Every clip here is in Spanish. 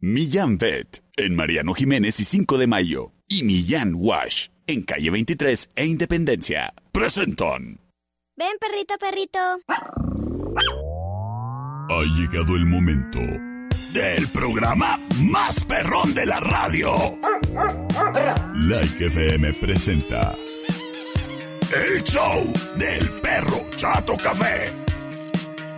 Millán Vet en Mariano Jiménez y 5 de Mayo. Y Millán Wash en calle 23 e Independencia. Presentan. Ven, perrito, perrito. Ha llegado el momento del programa más perrón de la radio. Like FM presenta el show del perro Chato Café.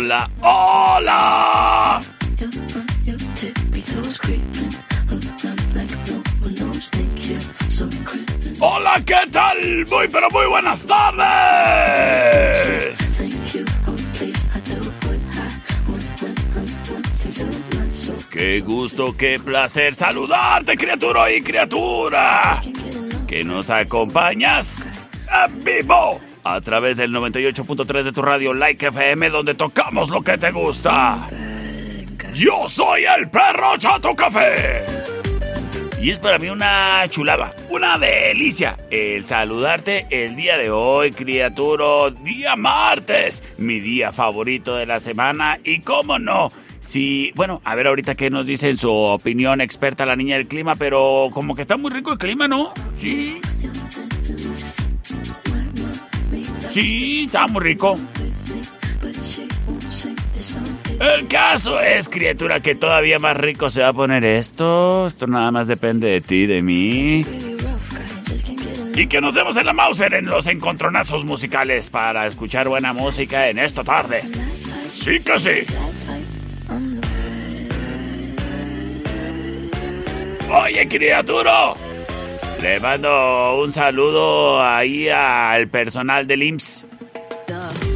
Hola, hola. Hola, ¿qué tal? Muy, pero muy buenas tardes. Qué gusto, qué placer saludarte, criatura y criatura. Que nos acompañas en vivo a través del 98.3 de tu radio Like FM, donde tocamos lo que te gusta. Yo soy el perro Chato Café. Y es para mí una chulada, una delicia el saludarte el día de hoy, criatura, día martes, mi día favorito de la semana y cómo no. Sí, bueno, a ver ahorita qué nos dice en su opinión experta la niña del clima, pero como que está muy rico el clima, ¿no? Sí. Sí, está muy rico. El caso es, criatura, que todavía más rico se va a poner esto. Esto nada más depende de ti, de mí. Y que nos vemos en la Mauser en los encontronazos musicales para escuchar buena música en esta tarde. Sí que sí. Oye, criatura. Le mando un saludo ahí al personal del IMSS.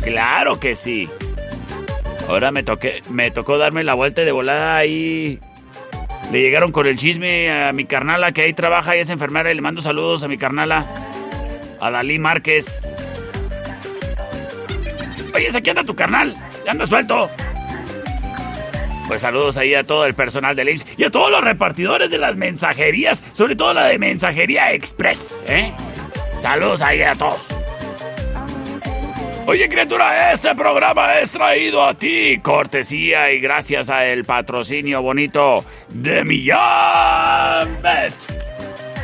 Claro que sí. Ahora me toqué, me tocó darme la vuelta de volada ahí. Le llegaron con el chisme a mi carnala que ahí trabaja y es enfermera y le mando saludos a mi carnala. A Dalí Márquez. Oye, aquí anda tu carnal. Ya anda suelto. Pues saludos ahí a todo el personal del IMSS y a todos los repartidores de las mensajerías, sobre todo la de Mensajería Express, ¿eh? Saludos ahí a todos. Oye, criatura, este programa es traído a ti, cortesía y gracias a el patrocinio bonito de Millán Bet,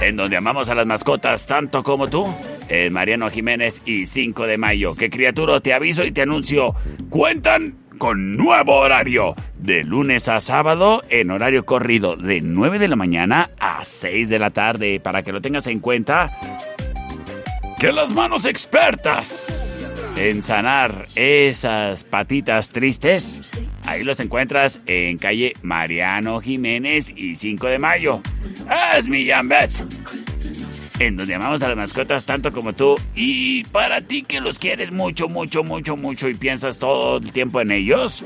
en donde amamos a las mascotas tanto como tú, en Mariano Jiménez y 5 de mayo. Que criatura, te aviso y te anuncio, cuentan con nuevo horario, de lunes a sábado en horario corrido de 9 de la mañana a 6 de la tarde, para que lo tengas en cuenta. Que las manos expertas en sanar esas patitas tristes, ahí los encuentras en calle Mariano Jiménez y 5 de mayo. Es mi Jambet. En donde amamos a las mascotas tanto como tú. Y para ti que los quieres mucho, mucho, mucho, mucho y piensas todo el tiempo en ellos,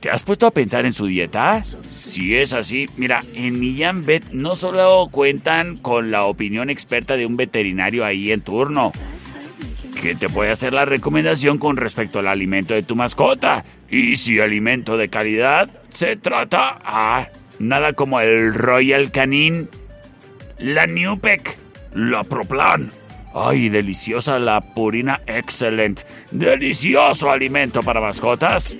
¿te has puesto a pensar en su dieta? Si es así, mira, en Millán Vet no solo cuentan con la opinión experta de un veterinario ahí en turno, que te puede hacer la recomendación con respecto al alimento de tu mascota. Y si alimento de calidad se trata a nada como el Royal Canin, la Newpec, la Proplan. Ay, deliciosa la Purina Excellent. Delicioso alimento para mascotas.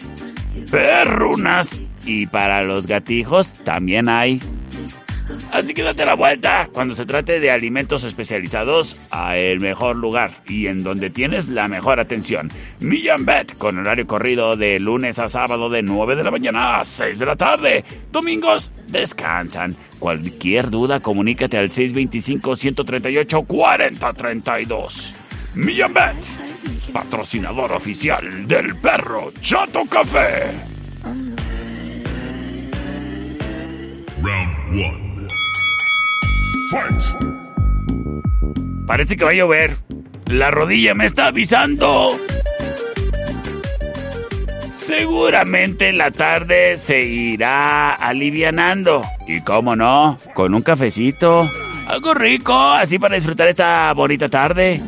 Perrunas. Y para los gatijos también hay. Así que date la vuelta cuando se trate de alimentos especializados a el mejor lugar y en donde tienes la mejor atención. Millán Bet con horario corrido de lunes a sábado de 9 de la mañana a 6 de la tarde. Domingos descansan. Cualquier duda comunícate al 625 138 4032. Millán Bet, patrocinador oficial del perro Chato Café. Round 1. Parece que va a llover. La rodilla me está avisando. Seguramente en la tarde se irá alivianando. Y cómo no, con un cafecito. Algo rico, así para disfrutar esta bonita tarde.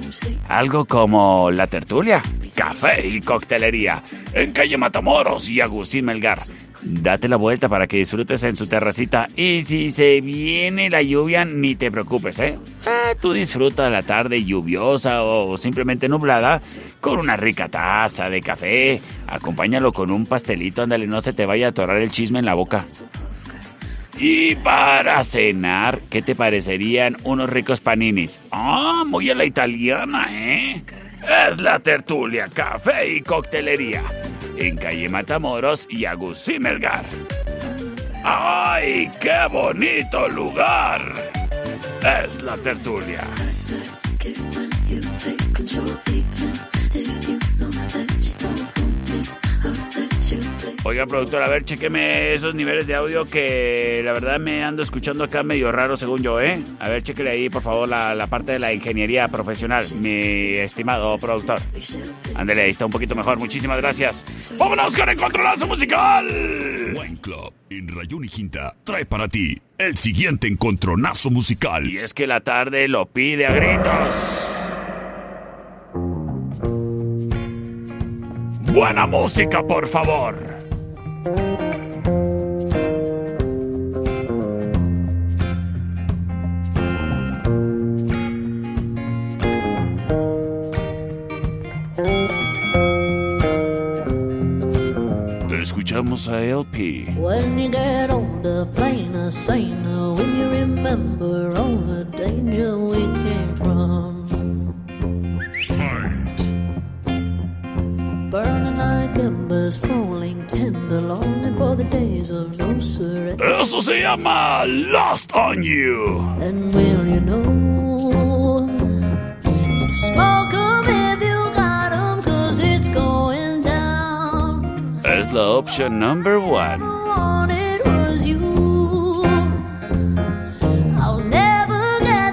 Algo como la tertulia, café y coctelería. En calle Matamoros y Agustín Melgar. Date la vuelta para que disfrutes en su terracita. Y si se viene la lluvia, ni te preocupes, ¿eh? eh tú disfruta la tarde lluviosa o simplemente nublada con una rica taza de café. Acompáñalo con un pastelito, ándale, no se te vaya a atorar el chisme en la boca. Y para cenar, ¿qué te parecerían unos ricos paninis? Ah, muy a la italiana, ¿eh? Es la tertulia, café y coctelería. En calle Matamoros y Agustín Melgar. ¡Ay, qué bonito lugar! Es la tertulia. Oiga, productor, a ver, chequeme esos niveles de audio que la verdad me ando escuchando acá medio raro según yo, ¿eh? A ver, chequele ahí, por favor, la, parte de la ingeniería profesional, mi estimado productor. Ándale, ahí está un poquito mejor, muchísimas gracias. ¡Vámonos con el controlazo musical! Wine Club en Rayón y Quinta trae para ti el siguiente encontronazo musical. Y es que la tarde lo pide a gritos. Buena música, por favor. Escuchamos a LP. When you get older, plainer, saner, when you remember all the danger we came from. Fight. burning like embers, falling tender, longing for the days of no surrender. Eso se llama Lost on You. And will you know?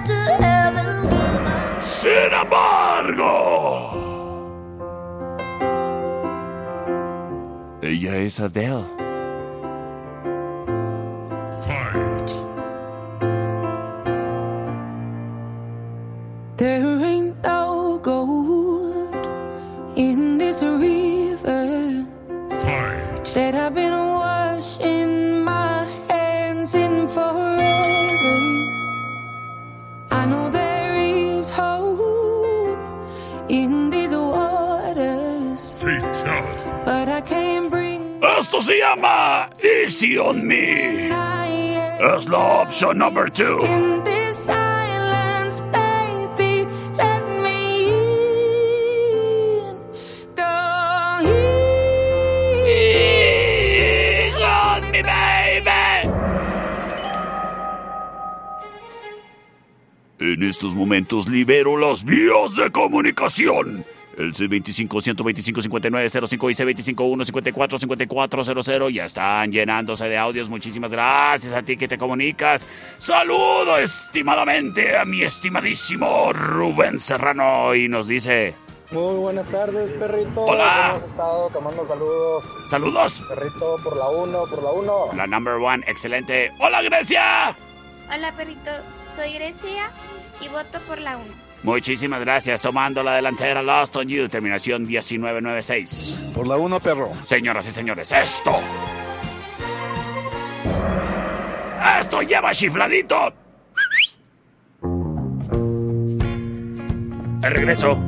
To heaven, cause I... Sin embargo. Ella es Adele. Opción number two. in this silence, baby. Let me in. Go Easy on me, baby. En estos momentos libero las vías de comunicación. El C25-125-5905 y C25-154-5400 ya están llenándose de audios. Muchísimas gracias a ti que te comunicas. Saludo estimadamente a mi estimadísimo Rubén Serrano y nos dice... Muy buenas tardes, perrito. Hola. ¿Cómo has estado? Tomando saludos. Saludos. Perrito, por la uno, por la uno. La number one, excelente. Hola Grecia. Hola, perrito. Soy Grecia y voto por la 1. Muchísimas gracias. Tomando la delantera Lost on You, terminación 1996. Por la uno, perro. Señoras y señores, esto. Esto lleva chifladito. El regreso.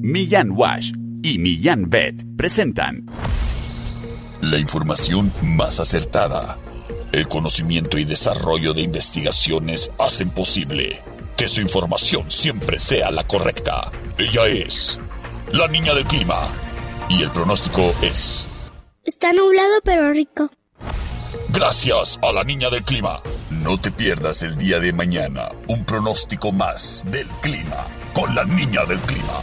Millán Wash y Millán Bet presentan la información más acertada. El conocimiento y desarrollo de investigaciones hacen posible que su información siempre sea la correcta. Ella es la niña del clima y el pronóstico es... Está nublado pero rico. Gracias a la niña del clima. No te pierdas el día de mañana un pronóstico más del clima con la niña del clima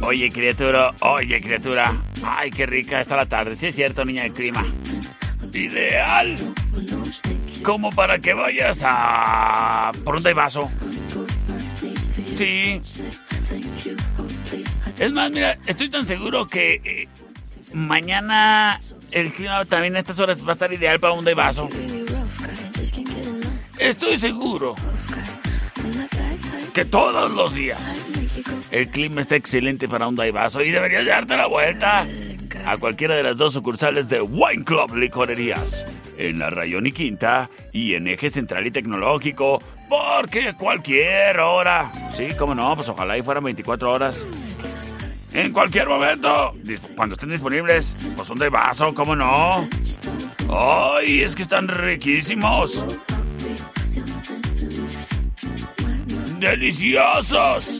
Oye, criatura, oye, criatura. Ay, qué rica está la tarde. Sí es cierto, niña del clima. Ideal. Como para que vayas a... por un vaso. Sí. Es más, mira, estoy tan seguro que eh, mañana el clima también a estas horas va a estar ideal para un vaso. Estoy seguro que todos los días el clima está excelente para un daivazo y deberías darte la vuelta a cualquiera de las dos sucursales de Wine Club Licorerías, en la Rayón y Quinta y en Eje Central y Tecnológico, porque cualquier hora, sí, cómo no, pues ojalá y fueran 24 horas. En cualquier momento, cuando estén disponibles, pues un vaso, cómo no. ¡Ay, es que están riquísimos! ¡Deliciosos!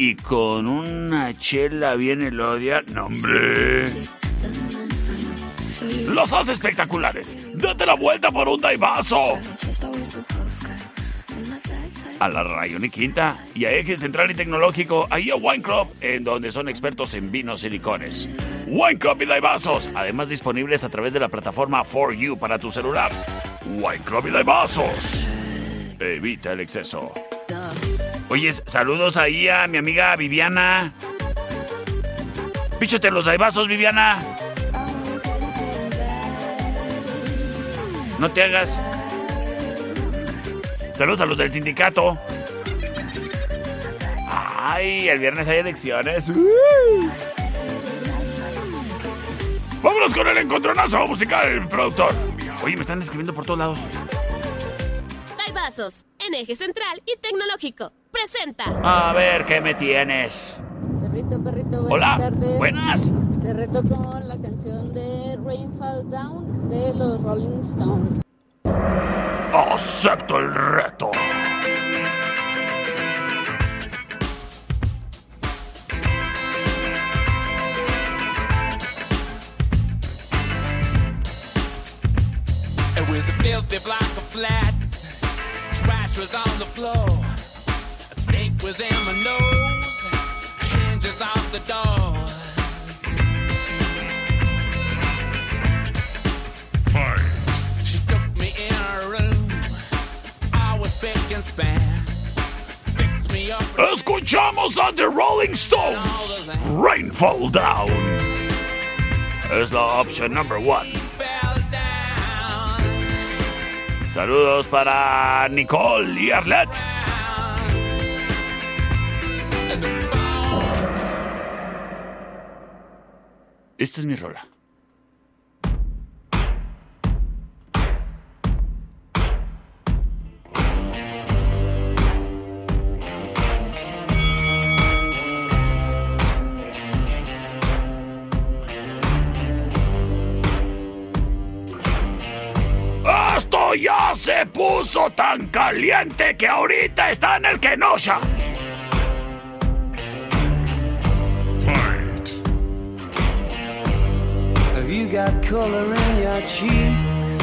Y con una chela bien elodia, ¡no, hombre! ¡Los hace espectaculares! ¡Date la vuelta por un daivazo! A la Rayón y Quinta y a Eje Central y Tecnológico, ahí a Wine Club, en donde son expertos en vinos y licores. Wine Club y Daibazos, además disponibles a través de la plataforma For You para tu celular. Wine Club y Daibazos. Evita el exceso. Oye, saludos ahí a mi amiga Viviana. Píchate los daibazos, Viviana. No te hagas. Saludos a los del sindicato. Ay, el viernes hay elecciones. ¡Uh! Vámonos con el encontronazo musical, productor. Oye, me están escribiendo por todos lados. Vasos, en eje central y tecnológico. Presenta. A ver, ¿qué me tienes? Perrito, perrito, buenas Hola, tardes. buenas. Te reto con la canción de Rain Fall Down de los Rolling Stones. Acepto el reto. It was a filthy block of flats. Trash was on the floor. A stink was in my nose. Hinges off the doors. She took me in her room. I was big and span. Fixed me up. Escuchamos a The Rolling Stones. Rainfall Down. Es la opción number one. Saludos para Nicole y Arlette. Esta es mi rola. Esto ya se puso tan caliente que ahorita está en el Kenosha. Got color in your cheeks?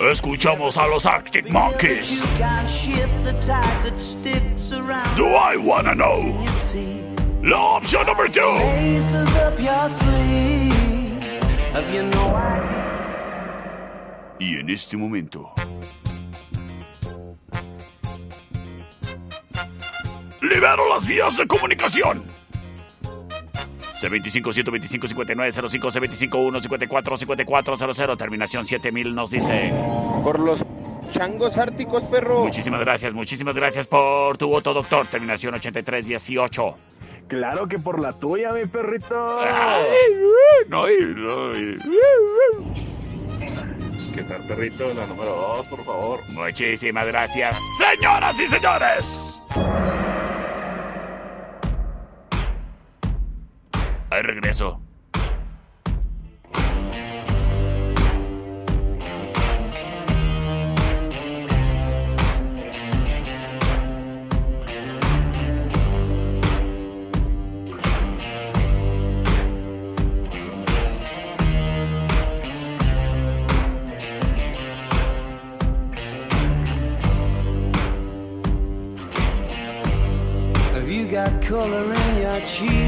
Escuchamos a los Arctic Monkeys. You can shift the tide that sticks around. Do I wanna know? La opción number two. Laces up your sleeve. Have you no idea? Y en este momento. Libero las vías de comunicación. C25 125 5905 C25 154 5400 terminación 7000 nos dice. Por los changos árticos, perro. Muchísimas gracias, muchísimas gracias por tu voto, doctor. Terminación 8318. Claro que por la tuya, mi perrito. Ay, no, no, ¿Qué tal, perrito? La número dos, por favor. Muchísimas gracias, señoras y señores. Pasó? Have you got color in your cheeks?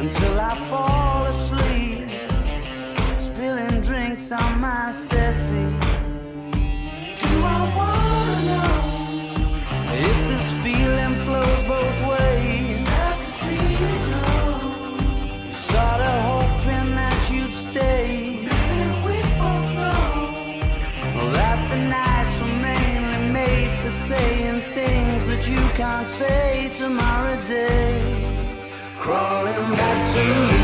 until I fall asleep, spilling drinks on my settee. Do I wanna know if this feeling flows both ways? Sad to see you go. Sorta hoping that you'd stay. We both know that the nights were mainly made for saying things that you can't say tomorrow day. Crawling back to you.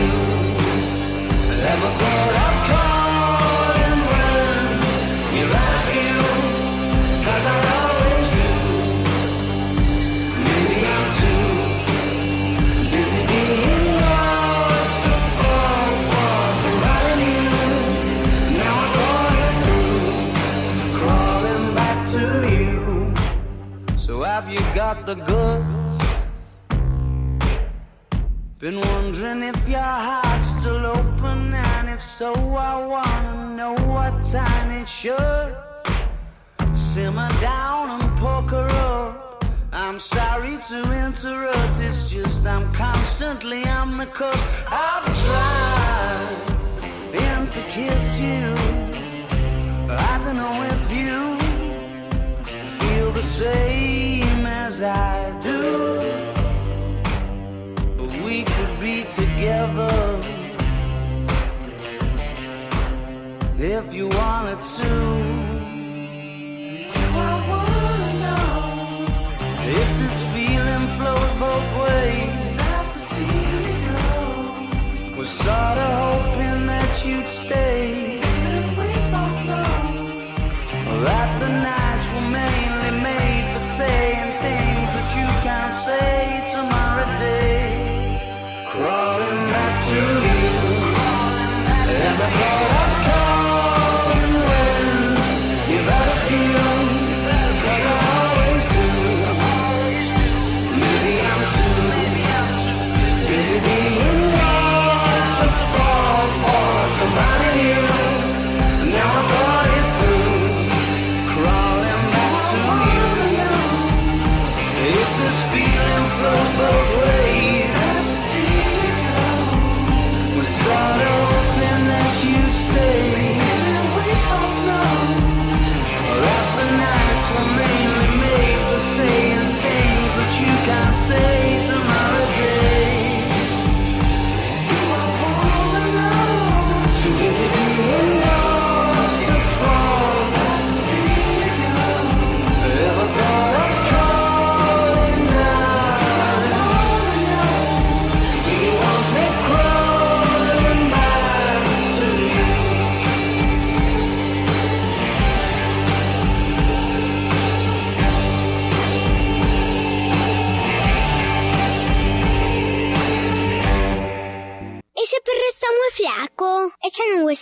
Down and poker. I'm sorry to interrupt, it's just I'm constantly on the cusp. I've tried been to kiss you. But I don't know if you feel the same as I do. But we could be together if you wanted to. Sorta hoping that you'd stay.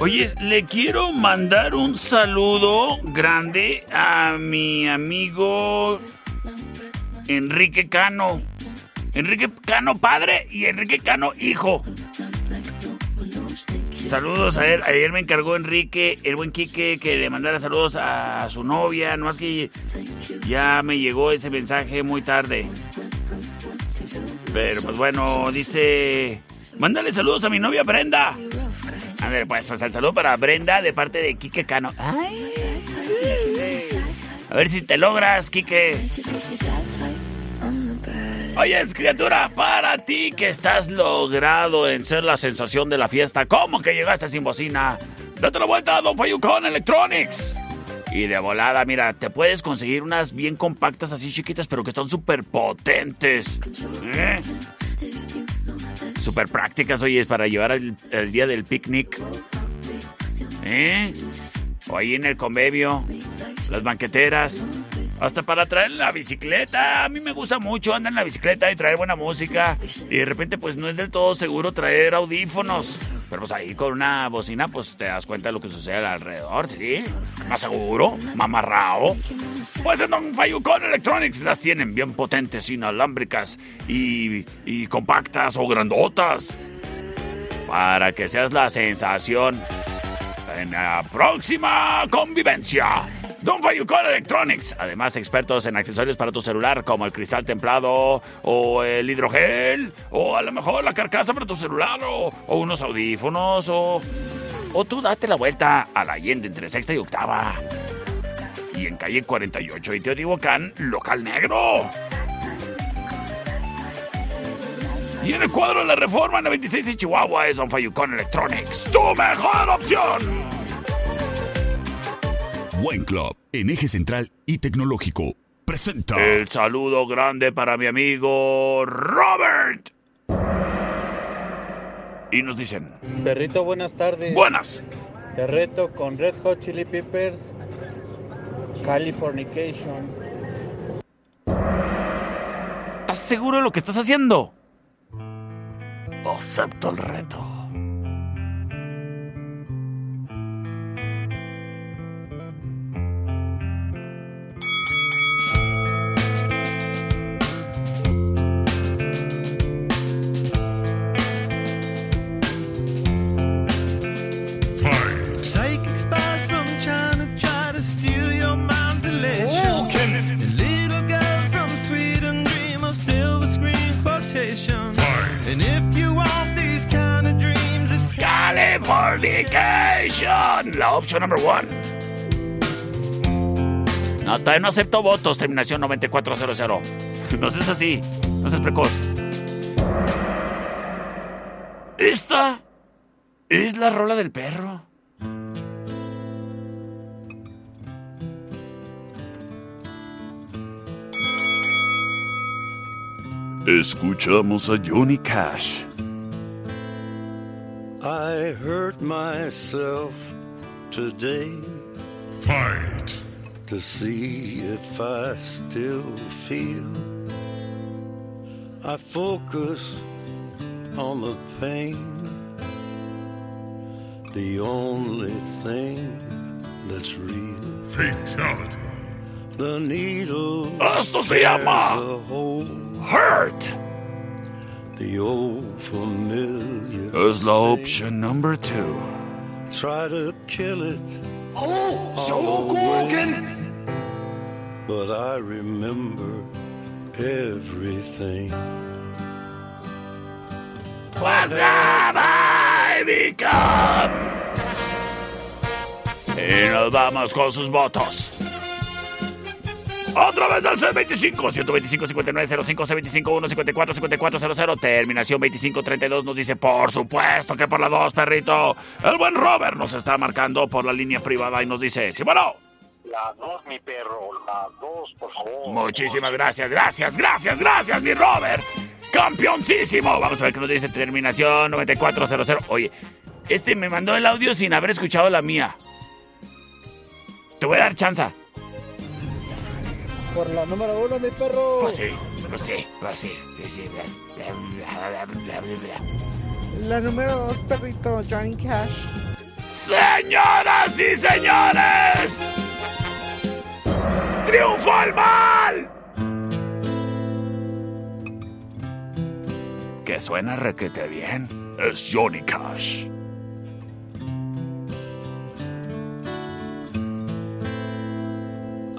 Oye, le quiero mandar un saludo grande a mi amigo Enrique Cano. Enrique Cano padre y Enrique Cano hijo. Saludos a él. Ayer me encargó Enrique, el buen Quique, que le mandara saludos a su novia. No más que ya me llegó ese mensaje muy tarde. Pero pues bueno, dice... Mándale saludos a mi novia Brenda. A ver, pues, pues el saludo para Brenda de parte de Quique Cano. A ver si te logras, Quique. Oye, criatura, para ti que estás logrado en ser la sensación de la fiesta, ¿cómo que llegaste sin bocina? Date la vuelta a Don Fayucón Electronics. Y de volada, mira, te puedes conseguir unas bien compactas, así chiquitas, pero que están súper potentes. ¿Eh? Súper prácticas, oye, para llevar el día del picnic. ¿Eh? O ahí en el convivio, las banqueteras. Hasta para traer la bicicleta. A mí me gusta mucho andar en la bicicleta y traer buena música. Y de repente, pues no es del todo seguro traer audífonos. Pero pues ahí con una bocina, pues te das cuenta de lo que sucede alrededor, ¿sí? Más seguro, más amarrado. Pues en Don Fayucón Electronics las tienen bien potentes, inalámbricas y, y compactas o grandotas. Para que seas la sensación en la próxima convivencia. Don Fayucón Electronics. Además, expertos en accesorios para tu celular, como el cristal templado, o el hidrogel, o a lo mejor la carcasa para tu celular, o, unos audífonos, o. O tú date la vuelta a la Allende entre sexta y octava. Y en calle 48 y Teotihuacán, local negro. Y en el cuadro de la reforma en la 26 y Chihuahua es Don Fayucón Electronics. ¡Tu mejor opción! Wine Club, en eje central y tecnológico, presenta. El saludo grande para mi amigo Robert. Y nos dicen, Perrito, buenas tardes. buenas. Te reto con Red Hot Chili Peppers, Californication. ¿Estás seguro de lo que estás haciendo? Acepto el reto. Opción number one. No, todavía no acepto votos. Terminación 9400. No seas así. No seas precoz. Esta es la rola del perro. Escuchamos a Johnny Cash. I hurt myself today. Fight. To see if I still feel. I focus on the pain. The only thing that's real. Fatality. The needle. Esto se llama bears a. Hurt. The old familiar. Es la option number two. Try to kill it. Oh, all away. But I remember everything. What have I become? Y nos vamos con sus votos. Otra vez al C25, 125 59 05 C25 1 54 54 00, terminación 25 32 nos dice, por supuesto que por la 2, perrito. El buen Robert nos está marcando por la línea privada y nos dice, sí, bueno. La dos, mi perro, la dos, por favor. Muchísimas gracias, gracias, gracias, gracias, mi Robert. Campeoncísimo. Vamos a ver qué nos dice terminación 9400. Oye, este me mandó el audio sin haber escuchado la mía. Te voy a dar chanza. Por la número uno, mi perro. Pues sí, pues sí, pues sí. La número dos, perrito, Johnny Cash. Señoras y señores, triunfó el mal. Que suena requete bien. Es Johnny Cash.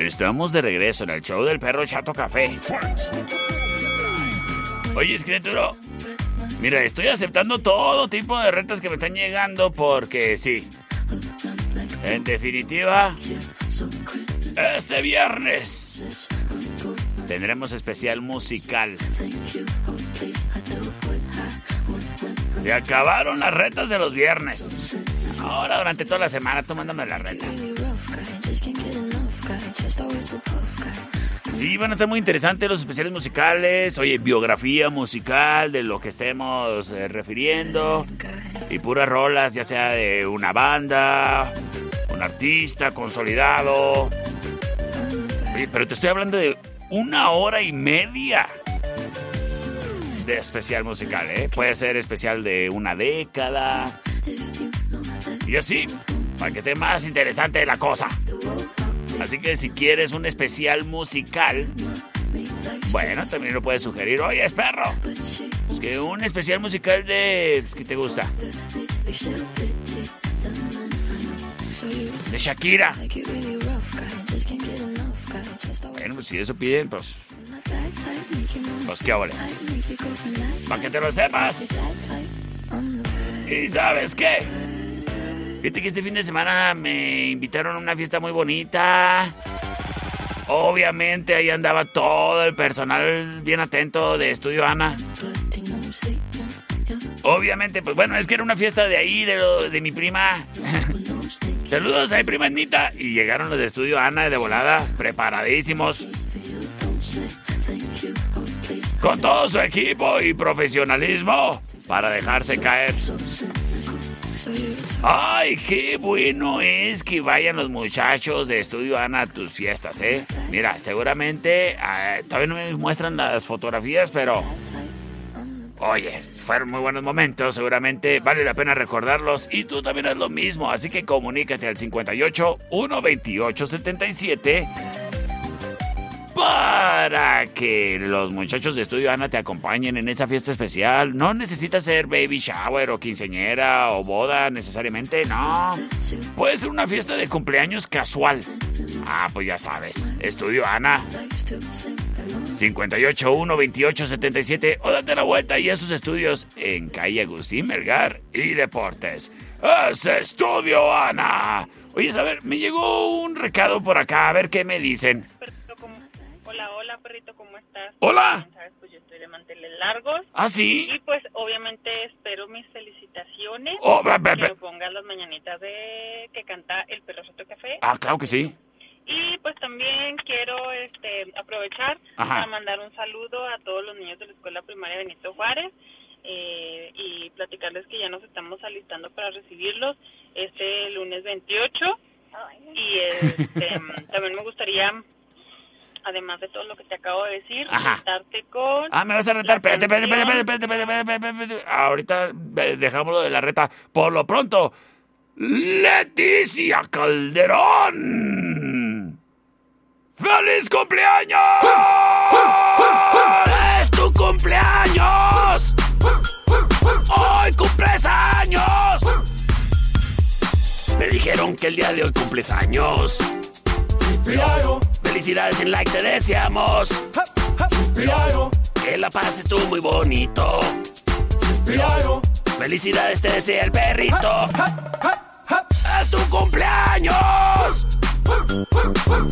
Estamos de regreso en el show del perro Chato Café. Oye, escritura, mira, estoy aceptando todo tipo de retas que me están llegando porque sí. En definitiva, este viernes tendremos especial musical. Se acabaron las retas de los viernes. Ahora durante toda la semana tú mándame la reta. Sí, van a estar muy interesantes los especiales musicales. Oye, biografía musical de lo que estemos eh, refiriendo. Y puras rolas, ya sea de una banda, un artista consolidado. Oye, pero te estoy hablando de una hora y media de especial musical, ¿eh? Puede ser especial de una década. Y así, para que esté más interesante la cosa. Así que si quieres un especial musical, bueno, también lo puedes sugerir. Oye, es perro. Es que un especial musical de... ¿Qué te gusta? De Shakira. Bueno, pues si eso piden, pues... Pues qué ole. Para que te lo sepas. ¿Y sabes qué? Fíjate que este fin de semana me invitaron a una fiesta muy bonita. Obviamente ahí andaba todo el personal bien atento de Estudio Ana. Obviamente, pues bueno, es que era una fiesta de ahí, de, lo- de mi prima. Saludos a mi prima Anita. Y llegaron los de Estudio Ana de volada, preparadísimos. Con todo su equipo y profesionalismo para dejarse caer. Ay, qué bueno es que vayan los muchachos de Estudio Ana a tus fiestas, ¿eh? Mira, seguramente ah, todavía no me muestran las fotografías, pero... Oye, fueron muy buenos momentos, seguramente vale la pena recordarlos y tú también haz lo mismo, así que comunícate al 58 128 77 para que los muchachos de Estudio Ana te acompañen en esa fiesta especial. No necesitas ser baby shower o quinceñera o boda necesariamente, no. Puede ser una fiesta de cumpleaños casual. Ah, pues ya sabes, Estudio Ana. 581 28 77 o date la vuelta y a sus estudios en calle Agustín Melgar y Deportes. ¡Es Estudio Ana! Oye, a ver, me llegó un recado por acá, a ver qué me dicen. Hola, hola, perrito, ¿cómo estás? Hola. Sabes, pues yo estoy de manteles largos. ¿Ah, sí? Y pues obviamente espero mis felicitaciones. Oh, ve, ve, que ve. me pongas las mañanitas de que canta el perro Soto Café. Ah, claro que sí. Y pues también quiero este aprovechar Ajá. para mandar un saludo a todos los niños de la Escuela Primaria Benito Juárez eh, y platicarles que ya nos estamos alistando para recibirlos este lunes 28 y este, también me gustaría además de todo lo que te acabo de decir Ajá. retarte con Ah, me vas a retar. Espérate, espérate, espérate, espérate, espérate, espérate, espérate, espérate. Ahorita eh, dejámoslo de la reta. Por lo pronto, Leticia Calderón. ¡Feliz cumpleaños! ¡Es tu cumpleaños! ¡Hoy cumples años! Me dijeron que el día de hoy cumples años. Felicidades en like te deseamos. Que la pases tú muy bonito. Felicidades te desea el perrito. ¡Es tu cumpleaños!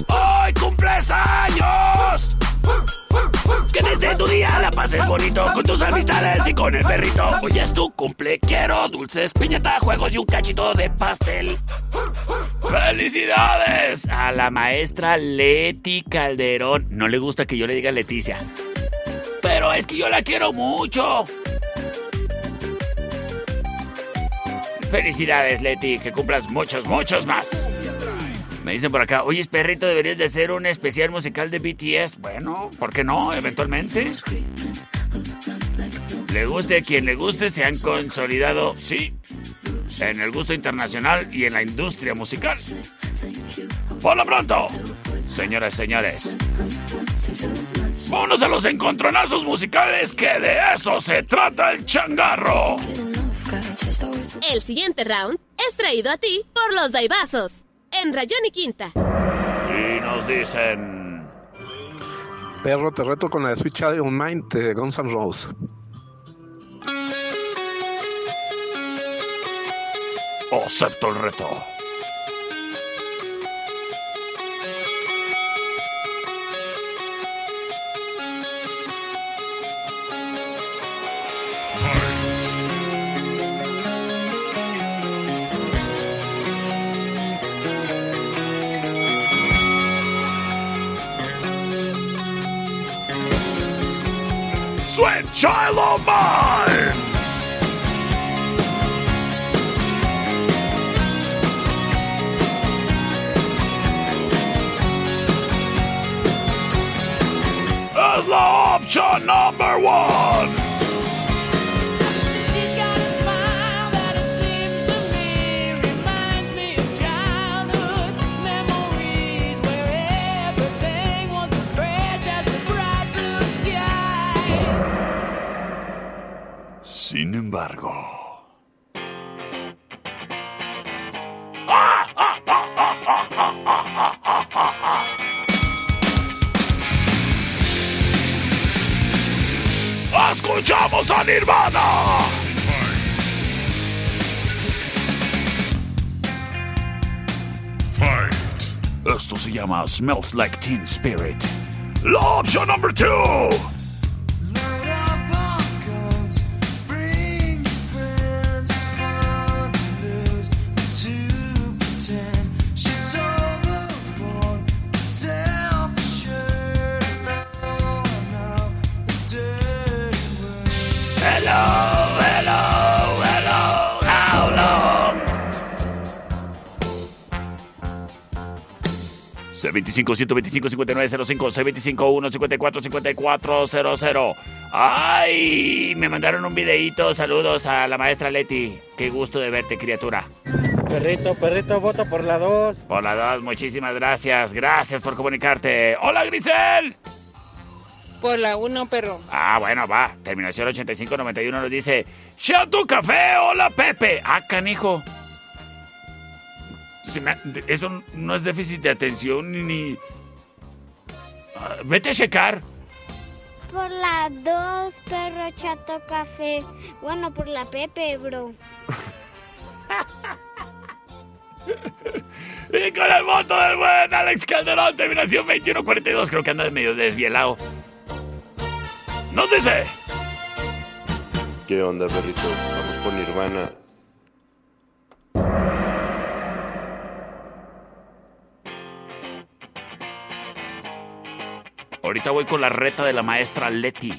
¡Hoy cumples años! Que desde tu día la pases bonito con tus amistades y con el perrito. Hoy es tu cumple, quiero dulces, piñata, juegos y un cachito de pastel. ¡Felicidades! A la maestra Leti Calderón. No le gusta que yo le diga Leticia. Pero es que yo la quiero mucho. Felicidades, Leti, que cumplas muchos, muchos más. Me dicen por acá, oye, perrito, deberías de hacer un especial musical de BTS. Bueno, ¿por qué no? Eventualmente. Le guste a quien le guste, se han consolidado, sí, en el gusto internacional y en la industria musical. Por lo pronto, señoras señores, vámonos a los encontronazos musicales, que de eso se trata el changarro. El siguiente round es traído a ti por los Daibazos en Rayón y Quinta. Y nos dicen... Perro, te reto con la de Sweet Child of Mine de Guns N' Roses. Acepto el reto. Sweet child of mine! Es la opción number one. Sin embargo... ¡Escuchamos a Nirvana! Esto se llama Smells Like Teen Spirit. La opción number 2. C25 125 5905 C25 154 5400 Ay, me mandaron un videíto. Saludos a la maestra Leti. Qué gusto de verte, criatura. Perrito, perrito, voto por la 2. Por la 2, muchísimas gracias. Gracias por comunicarte. Hola, Grisel. Por la 1, perro. Ah, bueno, va. Terminación 8591 nos dice: ¡Ya tu café! ¡Hola, Pepe! Ah, canijo. Eso no es déficit de atención ni. ni- Ah, vete a checar. Por la 2, perro chato café. Bueno, por la Pepe, bro. Y con el voto del buen Alex Calderón, terminación 2142. Creo que anda medio desvielado. Nos dice: ¿Qué onda, perrito? Vamos con Nirvana. Ahorita voy con la reta de la maestra Leti.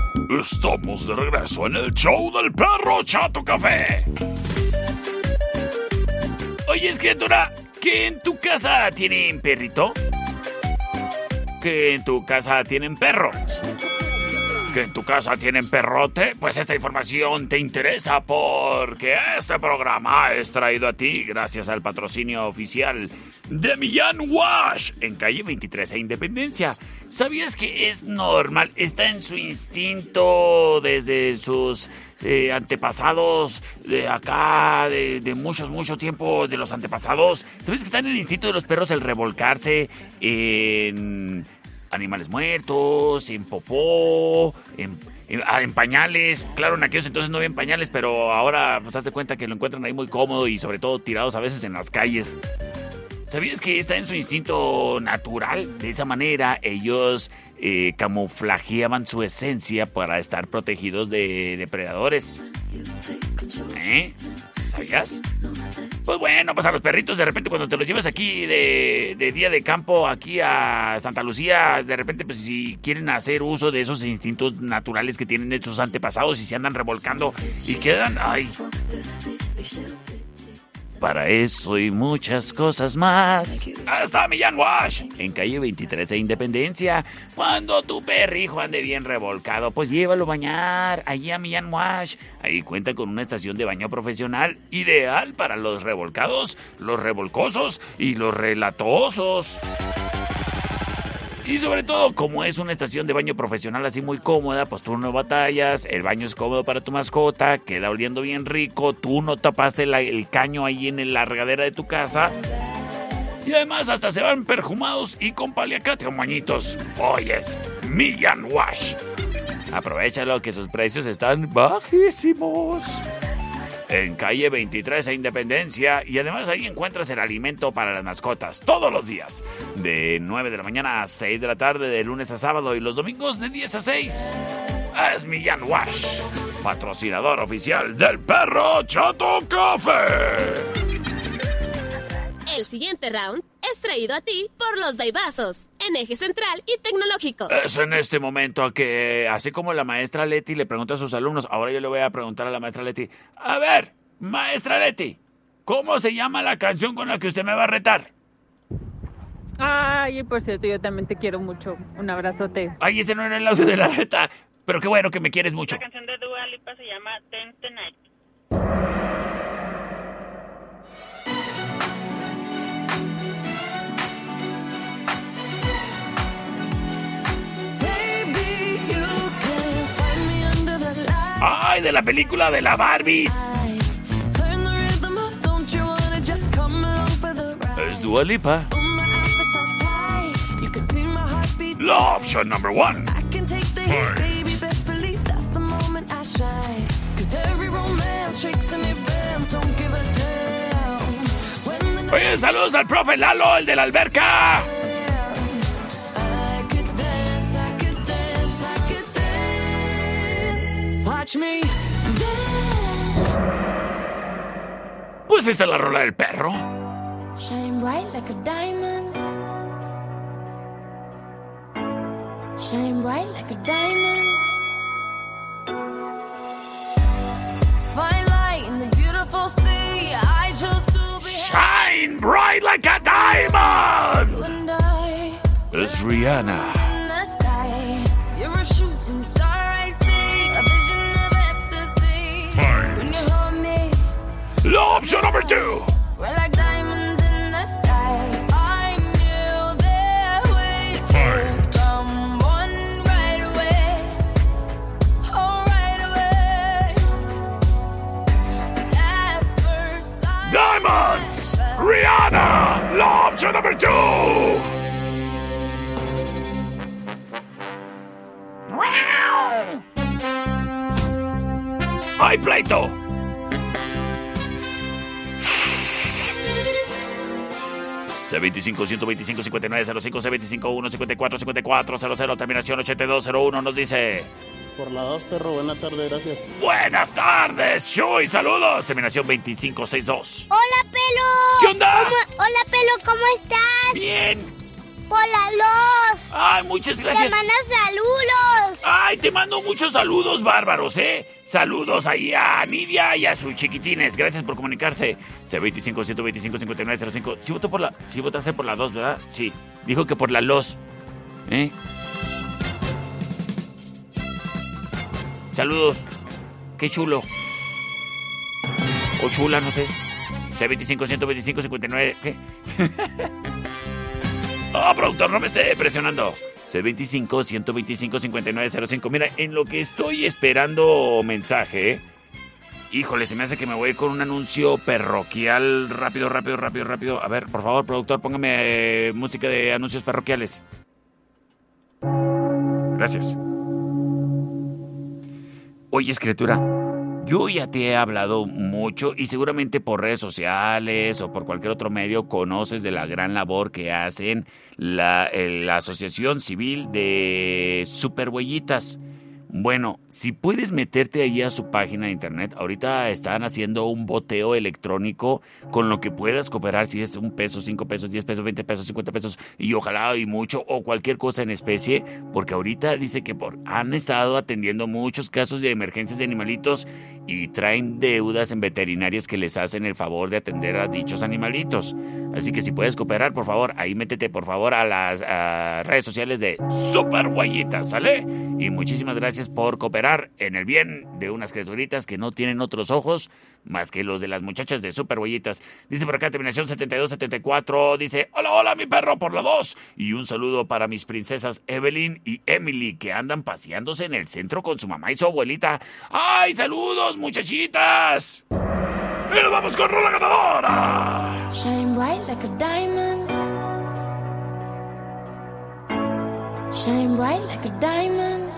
Estamos de regreso en el show del perro Chato Café. Oye, criatura, ¿que en tu casa tienen perrito? ¿Que en tu casa tienen perro? ¿Que en tu casa tienen perrote? Pues esta información te interesa porque este programa es traído a ti gracias al patrocinio oficial de Millán Wash en calle 23 e Independencia. ¿Sabías que es normal? Está en su instinto desde sus eh, antepasados de acá, de, muchos, mucho tiempo de los antepasados. ¿Sabes que está en el instinto de los perros el revolcarse en animales muertos, en popó, en, ah, pañales? Claro, en aquellos entonces no había pañales, pero ahora pues de cuenta que lo encuentran ahí muy cómodo y sobre todo tirados a veces en las calles. ¿Sabías que está en su instinto natural? De esa manera ellos eh, camuflajeaban su esencia para estar protegidos de depredadores. ¿Eh? ¿Sabías? Pues bueno, pues a los perritos de repente cuando te los llevas aquí de, de día de campo, aquí a Santa Lucía, de repente pues si quieren hacer uso de esos instintos naturales que tienen de sus antepasados y se andan revolcando y quedan, ay, para eso y muchas cosas más. Hasta Millán Wash, en calle 23 e Independencia. Cuando tu perrijo ande bien revolcado, pues llévalo a bañar allí a Millán Wash. Ahí cuenta con una estación de baño profesional ideal para los revolcados, los revolcosos y los relatosos. Y sobre todo, como es una estación de baño profesional así muy cómoda, pues tú no batallas, el baño es cómodo para tu mascota, queda oliendo bien rico, tú no tapaste el caño ahí en la regadera de tu casa. Y además hasta se van perfumados y con paliacate o moñitos. Oyes, Millán Wash. Aprovechalo que sus precios están bajísimos. En calle 23 e Independencia y además ahí encuentras el alimento para las mascotas todos los días. De 9 de la mañana a 6 de la tarde de lunes a sábado y los domingos de 10 a 6. Es Millán Wash, patrocinador oficial del perro Chato Café. El siguiente round es traído a ti por los Daibazos, en eje central y tecnológico. Es en este momento a que, así como la maestra Leti le pregunta a sus alumnos, ahora yo le voy a preguntar a la maestra Leti, a ver, maestra Leti, ¿cómo se llama la canción con la que usted me va a retar? Ay, por cierto, yo también te quiero mucho. Un abrazote. Ay, ese no era el audio de la reta, pero qué bueno que me quieres mucho. La canción de Dua Lipa se llama Ten Tonight. Ay, de la película de la Barbies. Es Dua Lipa. La opción number one. Oye, saludos al profe Lalo, el de la alberca. Watch me Pues esta es la rola del perro. shine bright like a diamond. Shine bright like a diamond. Fine light in the beautiful sea. I chose to be Shine bright like a diamond. you and I Rihanna. La opción number two. we're like diamonds in the sky. I knew that we could come one right away. Oh, right away. At first sight, Diamonds. Rihanna. La opción number two. hay pleito. C25 125 5905 C25 154 5400 terminación 8201 nos dice Por la 2, perro. Buena tarde, gracias. Buenas tardes, Shui, saludos. Terminación 2562. Hola, Pelo. ¿Qué onda? ¿Cómo- Hola, Pelo, ¿cómo estás? Bien. Hola, Los. Ay, muchas gracias. Te mandas saludos. Ay, te mando muchos saludos bárbaros, ¿eh? Saludos ahí a Nidia y a sus chiquitines. Gracias por comunicarse. C25 125 5905. Sí votó por la. Sí votaste por la 2, ¿verdad? Sí. Dijo que por la LOS. ¿Eh? Saludos. Qué chulo. O chula, no sé. C25 125 59. ¿Qué? Oh, productor, no me esté presionando. C25 125 5905. Mira, en lo que estoy esperando mensaje. Híjole, se me hace que me voy con un anuncio parroquial. Rápido, rápido, rápido, rápido. A ver, por favor, productor, póngame eh, música de anuncios parroquiales. Gracias. Oye, escritura. Yo ya te he hablado mucho y seguramente por redes sociales o por cualquier otro medio conoces de la gran labor que hacen la, eh, Asociación Civil de Superhuellitas. Bueno, si puedes meterte ahí a su página de internet, ahorita están haciendo un boteo electrónico con lo que puedas cooperar, si es un peso, cinco pesos, diez pesos, veinte pesos, cincuenta pesos, y ojalá y mucho, o cualquier cosa en especie, porque ahorita dice que por, han estado atendiendo muchos casos de emergencias de animalitos y traen deudas en veterinarias que les hacen el favor de atender a dichos animalitos. Así que si puedes cooperar, por favor, ahí métete por favor a las a redes sociales de Super Guayitas, ¿sale? Y muchísimas gracias por cooperar en el bien de unas criaturitas que no tienen otros ojos más que los de las muchachas de Super. Dice por acá, terminación 7274, dice, hola, hola, mi perro por la voz. Y un saludo para mis princesas Evelyn y Emily, que andan paseándose en el centro con su mamá y su abuelita. ¡Ay, saludos, muchachitas! ¡Y nos vamos con Rola Ganadora! Shine bright like a diamond. Shine bright like a diamond.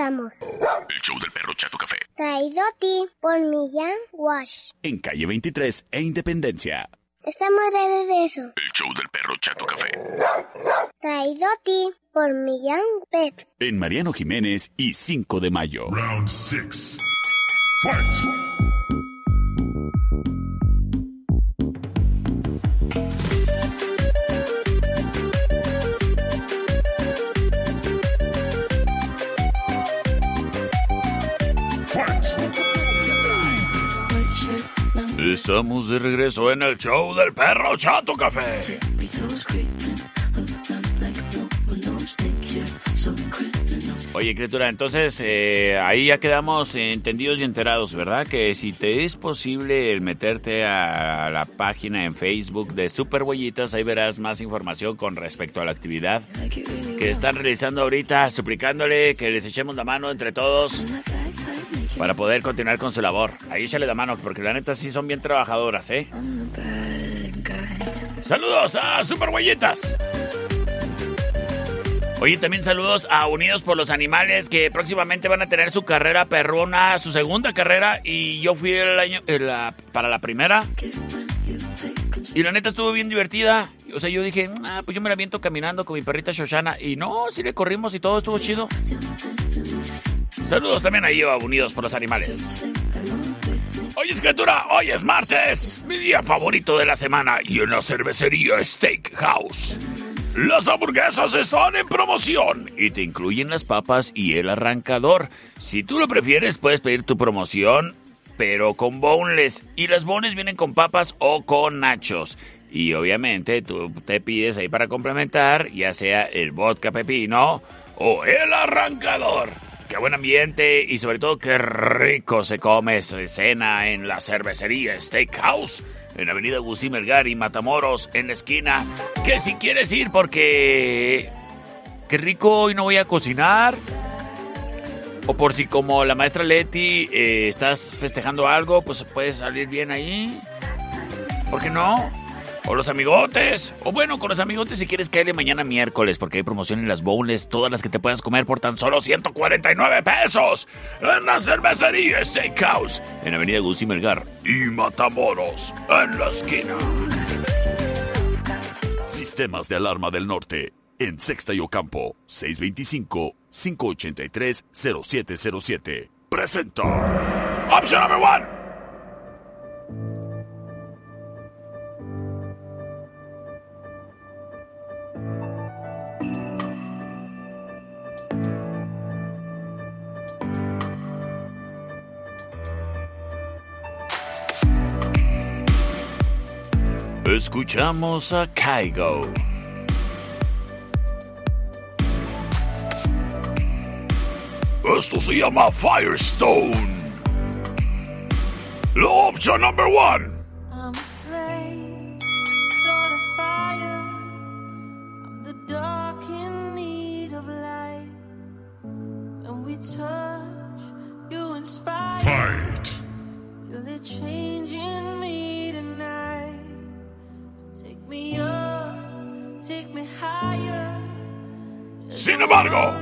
Regresamos. El show del perro Chato Café. Traído a ti por Millán Wash. En calle 23 e Independencia. Estamos de regreso. El show del perro Chato Café. Traído a ti por Millán Pet. En Mariano Jiménez y 5 de mayo. Round 6. Fight! Estamos de regreso en el show del perro Chato Café. Oye, criatura, entonces eh, ahí ya quedamos entendidos y enterados, ¿verdad? Que si te es posible el meterte a la página en Facebook de Super Huellitas, ahí verás más información con respecto a la actividad que están realizando ahorita, suplicándole que les echemos la mano entre todos para poder continuar con su labor. Ahí échale la mano, porque la neta sí son bien trabajadoras, ¿eh? Saludos a Super Huellitas. Oye, también saludos a Unidos por los Animales que próximamente van a tener su carrera perrona, su segunda carrera y yo fui el año para la primera. Y la neta estuvo bien divertida. O sea, yo dije, ah, pues yo me la viento caminando con mi perrita Shoshana y no, sí le corrimos y todo estuvo chido. Saludos también ahí a Unidos por los Animales. Hoy es criatura, hoy es martes, mi día favorito de la semana y en la cervecería Steakhouse. Las hamburguesas están en promoción y te incluyen las papas y el arrancador. Si tú lo prefieres, puedes pedir tu promoción, pero con boneless. Y las boneless vienen con papas o con nachos. Y obviamente tú te pides ahí para complementar, ya sea el vodka pepino o el arrancador. Qué buen ambiente y sobre todo qué rico se come, se cena en la cervecería Steakhouse en Avenida Agustín Melgar y Matamoros en la esquina. Que si quieres ir porque qué rico hoy no voy a cocinar. O por si como la maestra Leti eh, estás festejando algo, pues puedes salir bien ahí. ¿Por qué no? O los amigotes. O bueno, con los amigotes si quieres caerle mañana miércoles, porque hay promoción en las bowls, todas las que te puedas comer por tan solo 149 pesos. En la cervecería Steakhouse, en Avenida Agustín Melgar y Matamoros, en la esquina. Sistemas de alarma del norte. En Sexta y Ocampo. 625-583-0707. Presenta. Option number one. Escuchamos a Kygo. Esto se llama Firestone. La opción número one. Fire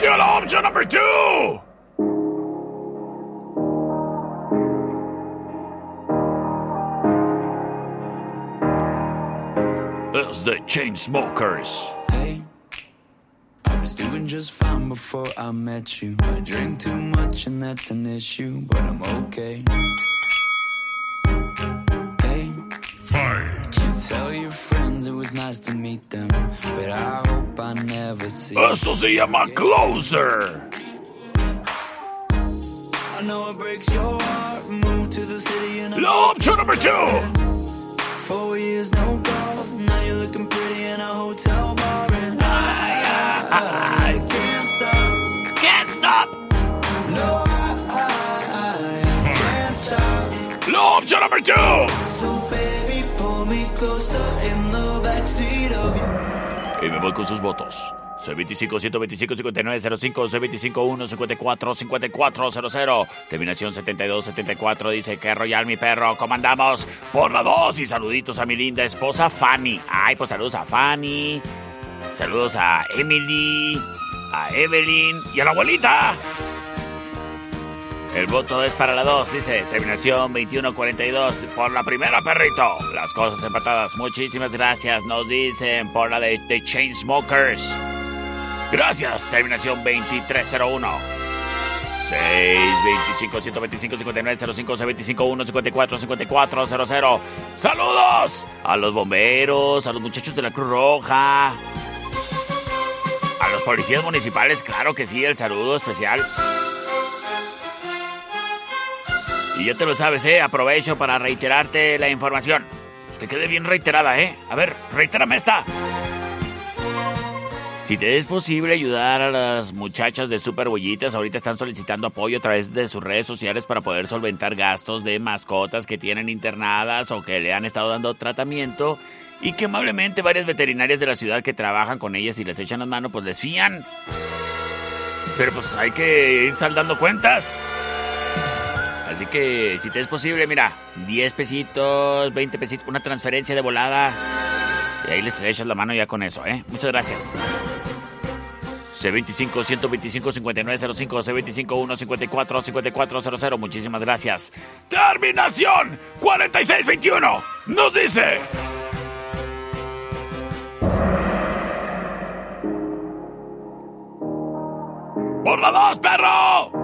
llega la opción number two. es The Chainsmokers. I before I met you. I drink too much and that's an issue, but I'm okay. Hey, you tell your friends it was nice to meet them, but I hope I never see. Esto se llama Closer. I know it breaks your heart. Moved to the city and opción number two. Four years, no calls. Now you're looking pretty in a hotel bar. And I, I, I number me Y me voy con sus votos. C25 125 5905 C25 1 54 5400 Terminación 72 74 dice que Royal mi perro comandamos por la 2 y saluditos a mi linda esposa Fanny. Ay, pues saludos a Fanny. Saludos a Emily, a Evelyn y a la abuelita. El voto es para la 2, dice terminación 2142 por la primera, perrito. Las cosas empatadas. Muchísimas gracias, nos dicen por la de, de Chainsmokers. Gracias, terminación 2301. 625 125 5905 625 1 54 54 00. Saludos a los bomberos, a los muchachos de la Cruz Roja, a los policías municipales, claro que sí, el saludo especial. Y ya te lo sabes, ¿eh? Aprovecho para reiterarte la información. Pues que quede bien reiterada, ¿eh? A ver, reitérame esta. Si te es posible ayudar a las muchachas de Super Bollitas, ahorita están solicitando apoyo a través de sus redes sociales para poder solventar gastos de mascotas que tienen internadas o que le han estado dando tratamiento y que amablemente varias veterinarias de la ciudad que trabajan con ellas y les echan las manos, pues les fían. Pero pues hay que ir saldando cuentas. Así que si te es posible, mira, 10 pesitos, 20 pesitos, una transferencia de volada. Y ahí les echas la mano ya con eso, ¿eh? Muchas gracias. C25 125 5905 C25 154 5400 Muchísimas gracias. Terminación 4621 nos dice. ¡Por la dos, perro!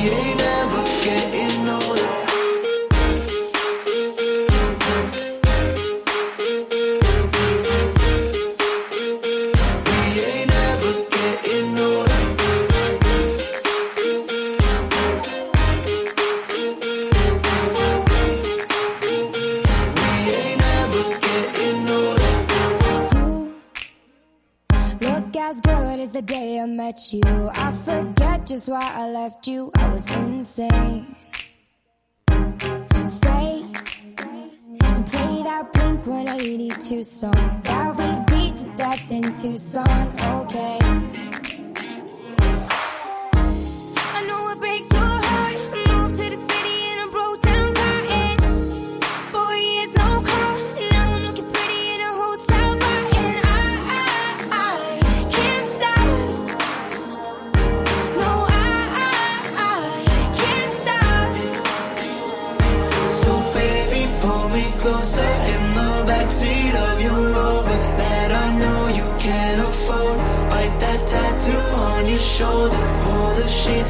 created just why I left you. I was insane. Stay and play that Blink 182 song that we beat to death in Tucson. Okay.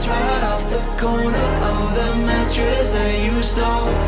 Right off the corner of the mattress that you stole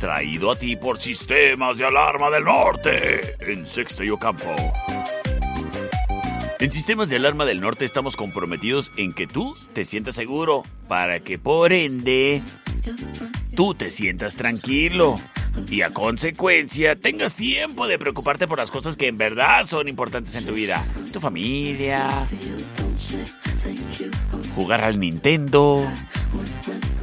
Traído a ti por Sistemas de Alarma del Norte. En Sexto y Ocampo. En Sistemas de Alarma del Norte estamos comprometidos en que tú te sientas seguro para que por ende tú te sientas tranquilo y a consecuencia tengas tiempo de preocuparte por las cosas que en verdad son importantes en tu vida. Tu familia, jugar al Nintendo,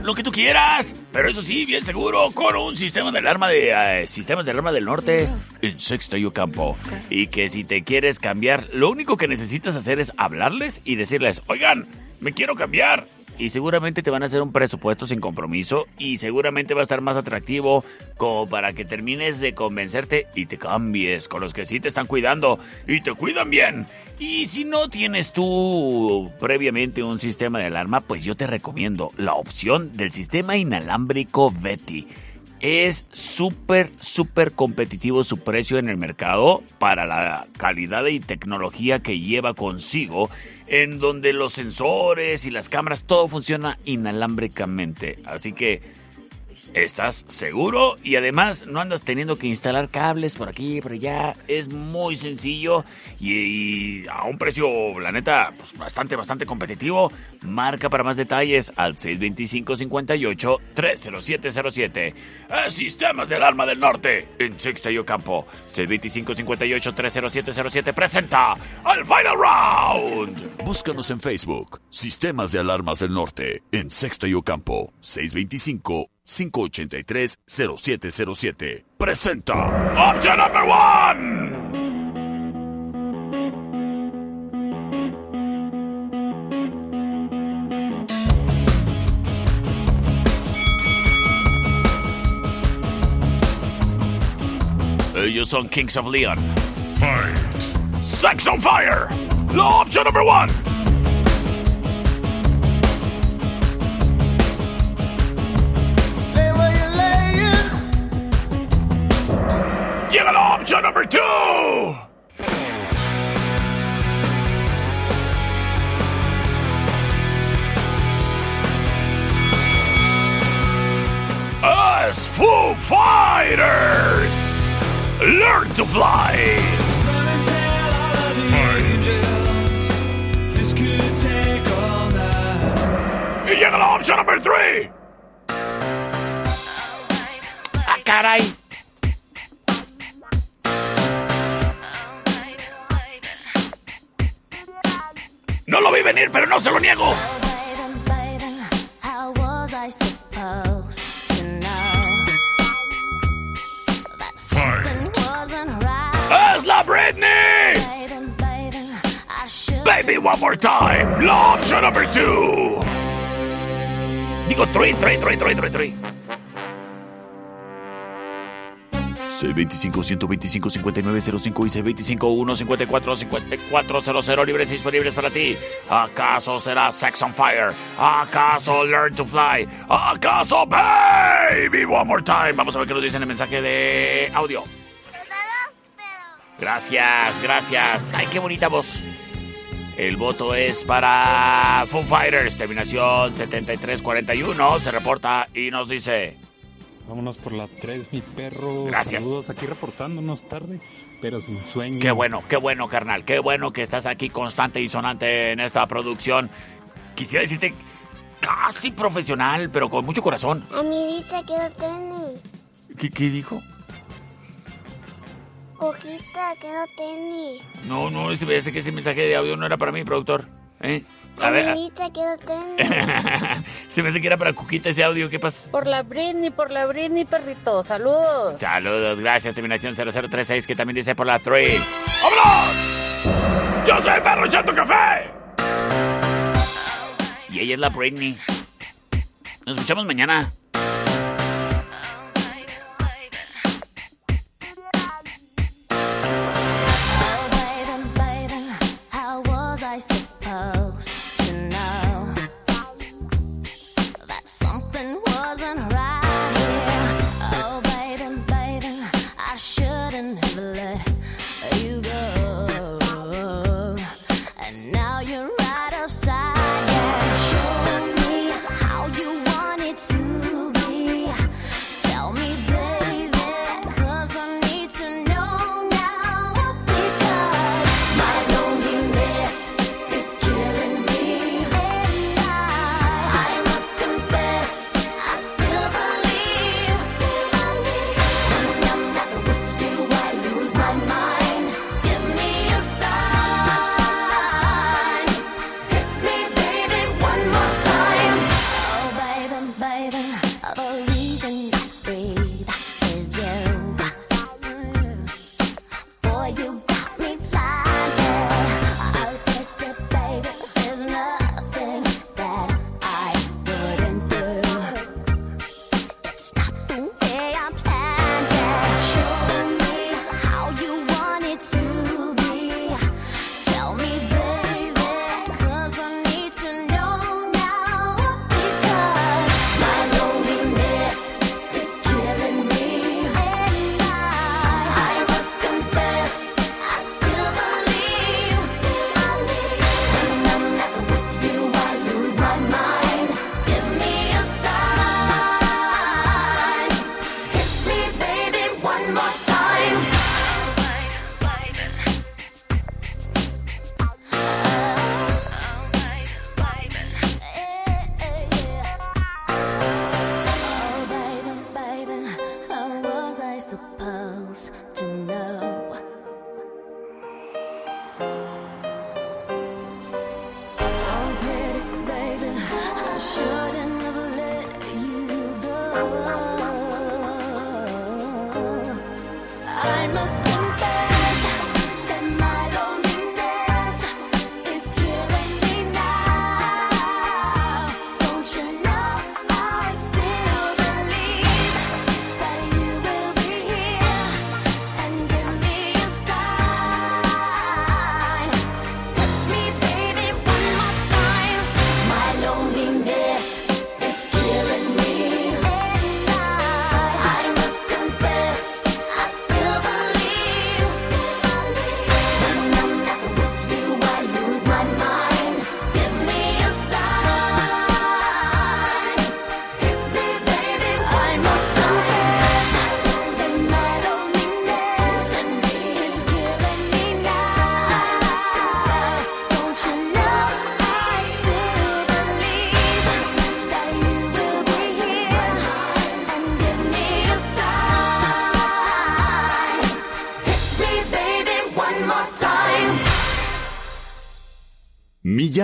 lo que tú quieras, pero eso sí, bien seguro, con un sistema de alarma de eh, sistemas de alarma del norte en Sexto y. Y que si te quieres cambiar, lo único que necesitas hacer es hablarles y decirles, oigan, me quiero cambiar. Y seguramente te van a hacer un presupuesto sin compromiso y seguramente va a estar más atractivo como para que termines de convencerte y te cambies con los que sí te están cuidando y te cuidan bien. Y si no tienes tú previamente un sistema de alarma, pues yo te recomiendo la opción del sistema inalámbrico Betty. Es súper, súper competitivo su precio en el mercado para la calidad y tecnología que lleva consigo, en donde los sensores y las cámaras, todo funciona inalámbricamente. Así que estás seguro y además no andas teniendo que instalar cables por aquí, por allá. Es muy sencillo y, y a un precio, la neta, pues bastante, bastante competitivo. Marca para más detalles al 625-58-30707. Eh, Sistemas de Alarma del Norte en Sexta y Ocampo. 625-58-30707 presenta al Final Round. Búscanos en Facebook. Sistemas de Alarmas del Norte. En Sexta y Ocampo. 625 583-0707. Presenta. Option number one. Ellos son Kings of Leon. Fight. Sex on Fire. La opción number one. Llega la opción number two. Us Foo Fighters. Learn to fly. This could take all night. Y llega la opción number three. Ah, caray. No lo vi venir, pero no se lo niego. How was I supposed to know that something wasn't right? ¡Es la Britney! Baby, baby, I should Baby, one more time. La opción number two. Digo, three, three, three, three, three, three. C25-125-5905 y C25-154-5400 libres y disponibles para ti. ¿Acaso será Sex on Fire? ¿Acaso Learn to Fly? ¿Acaso Baby One More Time? Vamos a ver qué nos dice en el mensaje de audio. Gracias, gracias. Ay, qué bonita voz. El voto es para Foo Fighters, terminación 7341. Se reporta y nos dice... Vámonos por la 3, mi perro. Gracias. Saludos aquí reportándonos tarde, pero sin sueño. Qué bueno, qué bueno, carnal. Qué bueno que estás aquí constante y sonante en esta producción. Quisiera decirte casi profesional, pero con mucho corazón. Amiguita, ¿qué edad tienes? ¿Qué, qué dijo? Cojita, ¿qué edad tienes? No, no, ese, ese, que ese mensaje de audio no era para mí, productor. ¿Eh? A ver. Se me hace que era para Cuquita ese audio. ¿Qué pasa? Por la Britney, por la Britney, perrito. Saludos. Saludos, gracias. Terminación 0036 que también dice por la 3. ¡Vámonos! ¡Yo soy el perro Chato Café! Y ella es la Britney. Nos escuchamos mañana.